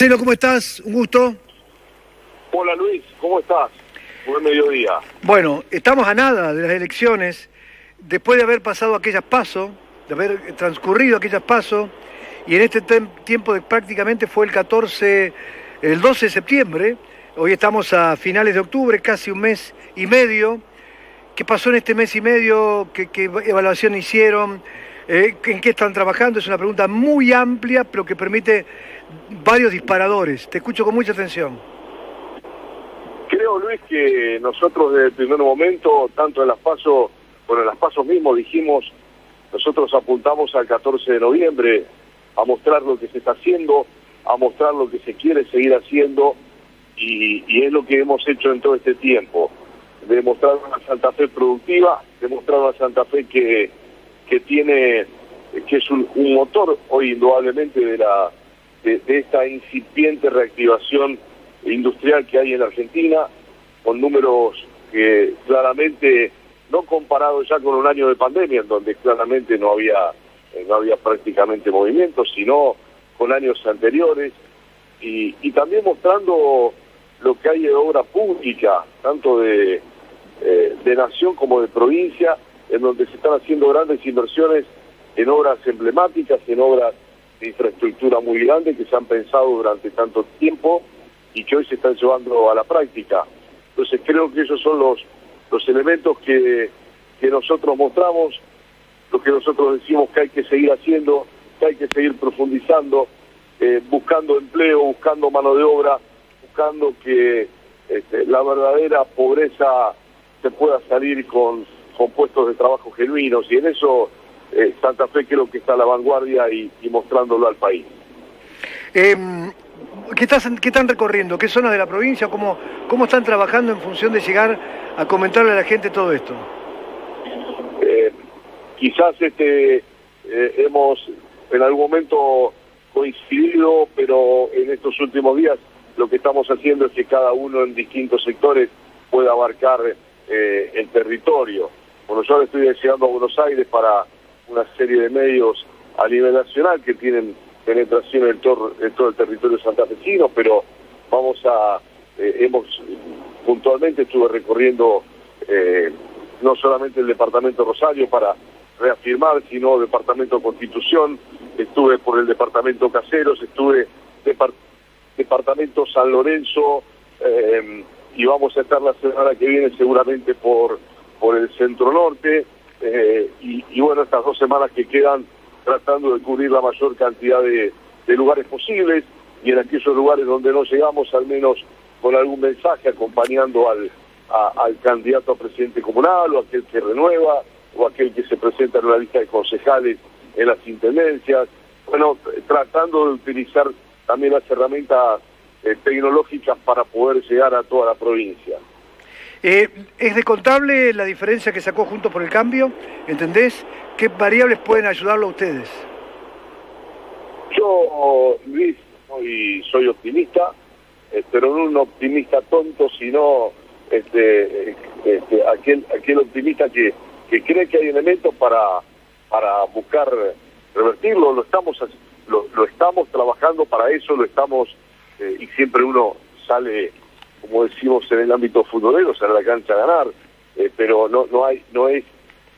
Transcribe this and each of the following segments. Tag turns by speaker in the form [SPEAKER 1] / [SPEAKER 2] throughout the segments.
[SPEAKER 1] Marcelo, ¿cómo estás? Un gusto.
[SPEAKER 2] Hola Luis, ¿cómo estás? Buen mediodía.
[SPEAKER 1] Bueno, estamos a nada de las elecciones, después de haber pasado aquellas pasos, de haber transcurrido aquellas pasos, y en este tiempo de, prácticamente fue el 14, el 12 de septiembre, hoy estamos a finales de octubre, casi un mes y medio. ¿Qué pasó en este mes y medio? ¿Qué, evaluación hicieron? Eh, ¿En qué están trabajando? Es una pregunta muy amplia, pero que permite varios disparadores. Te escucho con mucha atención.
[SPEAKER 2] Creo, Luis, que nosotros desde el primer momento, tanto en las pasos, bueno, en las pasos mismos dijimos, nosotros apuntamos al 14 de noviembre a mostrar lo que se está haciendo, a mostrar lo que se quiere seguir haciendo, y, es lo que hemos hecho en todo este tiempo. Demostrar una Santa Fe productiva, demostrar una Santa Fe que, que tiene, que es un motor hoy indudablemente de la de, esta incipiente reactivación industrial que hay en Argentina, con números que claramente, no comparado ya con un año de pandemia, en donde claramente no había, eh, no había prácticamente movimiento, sino con años anteriores, y, y también mostrando lo que hay de obra pública, tanto de, eh, de nación como de provincia, en donde se están haciendo grandes inversiones en obras emblemáticas, en obras de infraestructura muy grande que se han pensado durante tanto tiempo y que hoy se están llevando a la práctica. Entonces creo que esos son los, los elementos que, que nosotros mostramos, lo que nosotros decimos que hay que seguir haciendo, que hay que seguir profundizando, eh, buscando empleo, buscando mano de obra, buscando que este, la verdadera pobreza se pueda salir con, con puestos de trabajo genuinos y en eso eh, Santa Fe creo que está a la vanguardia y, mostrándolo al país.
[SPEAKER 1] Em, ¿qué, están recorriendo? ¿Qué zonas de la provincia? ¿Cómo, ¿Cómo están trabajando en función de llegar a comentarle a la gente todo esto?
[SPEAKER 2] Eh, quizás este eh, hemos en algún momento coincidido, pero en estos últimos días lo que estamos haciendo es que cada uno en distintos sectores pueda abarcar el territorio. Bueno, yo le estoy deseando a Buenos Aires para una serie de medios a nivel nacional que tienen penetración en todo, en todo el territorio santafesino, pero vamos a, eh, hemos, puntualmente estuve recorriendo eh, no solamente el departamento Rosario para reafirmar, sino departamento Constitución, estuve por el departamento Caseros, estuve departamento San Lorenzo, eh, y vamos a estar la semana que viene seguramente por, por el centro norte, y, bueno, estas dos semanas que quedan tratando de cubrir la mayor cantidad de, lugares posibles y en aquellos lugares donde no llegamos, al menos con algún mensaje acompañando al, candidato a presidente comunal o aquel que renueva o aquel que se presenta en una lista de concejales en las intendencias. Bueno, tratando de utilizar también las herramientas eh, tecnológicas para poder llegar a toda la provincia.
[SPEAKER 1] Eh, ¿Es descontable la diferencia que sacó junto por el cambio? ¿Entendés? ¿Qué variables pueden ayudarlo a ustedes?
[SPEAKER 2] Yo, Luis, soy, soy optimista, eh, pero no un optimista tonto, sino este, este, aquel, aquel optimista que, que cree que hay elementos para, para buscar revertirlo. Lo estamos, lo, lo estamos trabajando para eso, lo estamos, eh, y siempre uno sale como decimos en el ámbito futbolero, a la cancha a ganar, eh, pero no no hay no es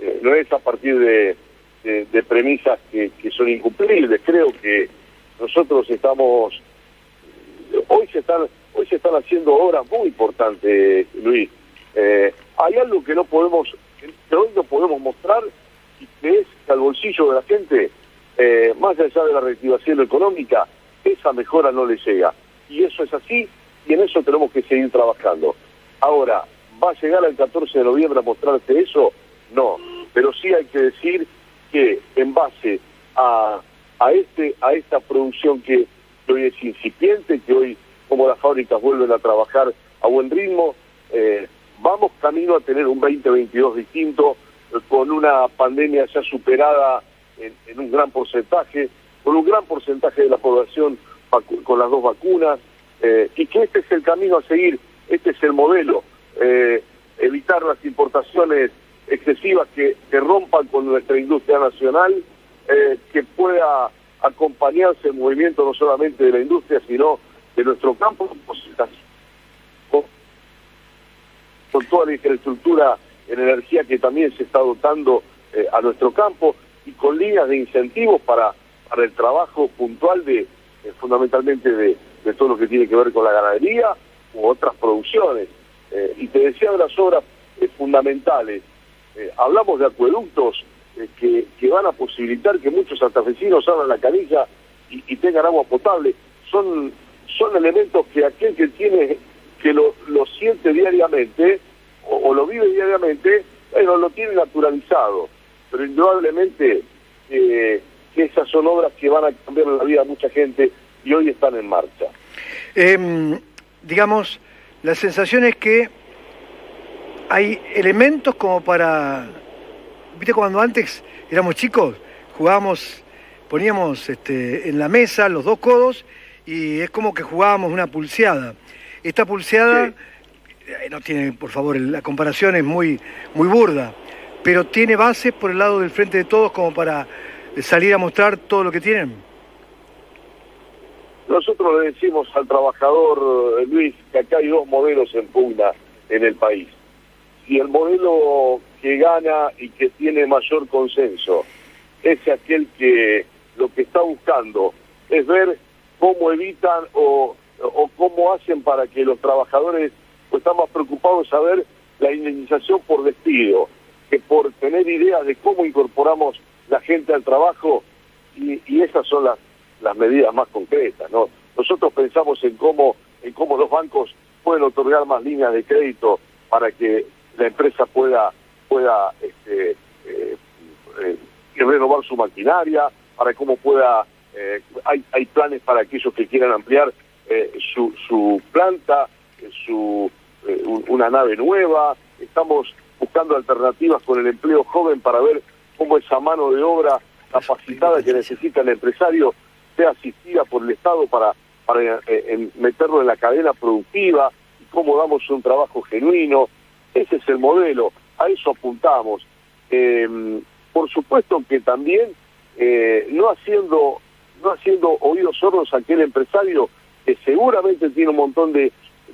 [SPEAKER 2] eh, no es a partir de, de, premisas que, que, son incumplibles. Creo que nosotros estamos hoy se están hoy se están haciendo obras muy importantes, Luis. Eh, hay algo que no podemos que hoy no podemos mostrar y que es que al bolsillo de la gente, más allá de la reactivación económica, esa mejora no le llega. Y eso es así y en eso tenemos que seguir trabajando. Ahora, ¿va a llegar el 14 de noviembre a mostrarse eso? No, pero sí hay que decir que en base a, a, este, a esta producción que hoy es incipiente, que hoy como las fábricas vuelven a trabajar a buen ritmo, eh, vamos camino a tener un 2022 distinto, con una pandemia ya superada en, en, un gran porcentaje, con un gran porcentaje de la población con las dos vacunas, eh, y que este es el camino a seguir, este es el modelo, eh, evitar las importaciones excesivas que, rompan con nuestra industria nacional, eh, que pueda acompañarse el movimiento no solamente de la industria, sino de nuestro campo con, con toda la infraestructura en energía que también se está dotando a nuestro campo y con líneas de incentivos para, para el trabajo puntual de fundamentalmente de, de, todo lo que tiene que ver con la ganadería u otras producciones. Eh, y te decía de las obras fundamentales, hablamos de acueductos que, que, van a posibilitar que muchos santafesinos abran la canilla y, tengan agua potable. Son, son elementos que aquel que tiene, que lo, lo siente diariamente, o, lo vive diariamente, bueno, lo tiene naturalizado, pero indudablemente eh, esas son obras que van a cambiar la vida a mucha gente y hoy están en marcha.
[SPEAKER 1] Eh, digamos, la sensación es que hay elementos como para... ¿Viste cuando antes éramos chicos? Jugábamos, poníamos este, en la mesa los dos codos y es como que jugábamos una pulseada. Esta pulseada... Eh, no tiene, por favor, la comparación es muy, muy burda, pero tiene bases por el lado del frente de todos como para salir a mostrar todo lo que tienen.
[SPEAKER 2] Nosotros le decimos al trabajador, eh, Luis, que acá hay dos modelos en pugna en el país. Y el modelo que gana y que tiene mayor consenso es aquel que lo que está buscando es ver cómo evitan o, o cómo hacen para que los trabajadores pues están más preocupados en saber la indemnización por despido que por tener ideas de cómo incorporamos la gente al trabajo y, y esas son las, las medidas más concretas. ¿no? Nosotros pensamos en cómo, en cómo los bancos pueden otorgar más líneas de crédito para que la empresa pueda, pueda este, eh, eh, renovar su maquinaria, para cómo pueda, eh, hay, hay planes para aquellos que quieran ampliar eh, su, su planta, su una nave nueva, estamos buscando alternativas con el empleo joven para ver cómo esa mano de obra capacitada que necesita el empresario sea asistida por el Estado para, para eh, meterlo en la cadena productiva cómo damos un trabajo genuino. Ese es el modelo, a eso apuntamos. Em, por supuesto que también eh, no haciendo no haciendo oídos sordos a aquel empresario que seguramente tiene un montón de,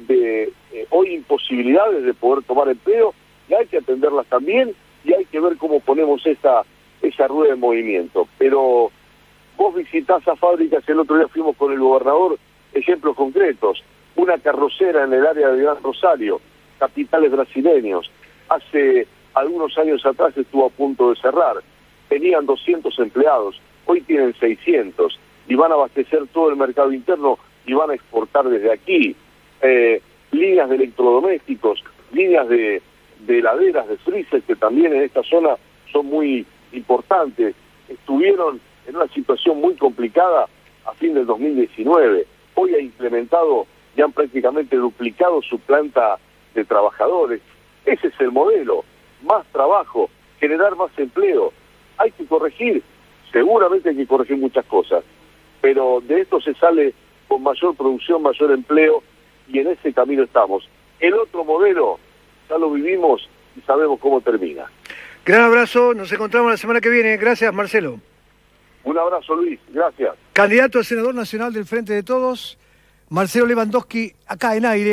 [SPEAKER 2] eh, hoy imposibilidades de poder tomar empleo y hay que atenderlas también y hay que ver cómo ponemos esa, esa rueda de movimiento. Pero vos visitás a fábricas, el otro día fuimos con el gobernador, ejemplos concretos, una carrocera en el área de Gran Rosario, capitales brasileños, hace algunos años atrás estuvo a punto de cerrar, tenían 200 empleados, hoy tienen 600 y van a abastecer todo el mercado interno y van a exportar desde aquí. Eh, líneas de electrodomésticos, líneas de, de heladeras, de freezer, que también en esta zona son muy importantes. Estuvieron en una situación muy complicada a fin del 2019. Hoy ha implementado y han prácticamente duplicado su planta de trabajadores. Ese es el modelo. Más trabajo, generar más empleo. Hay que corregir, seguramente hay que corregir muchas cosas, pero de esto se sale con mayor producción, mayor empleo y en ese camino estamos. El otro modelo ya lo vivimos y sabemos cómo termina.
[SPEAKER 1] Gran abrazo, nos encontramos la semana que viene. Gracias, Marcelo.
[SPEAKER 2] Un abrazo, Luis. Gracias.
[SPEAKER 1] Candidato a senador nacional del Frente de Todos, Marcelo Lewandowski, acá en aire.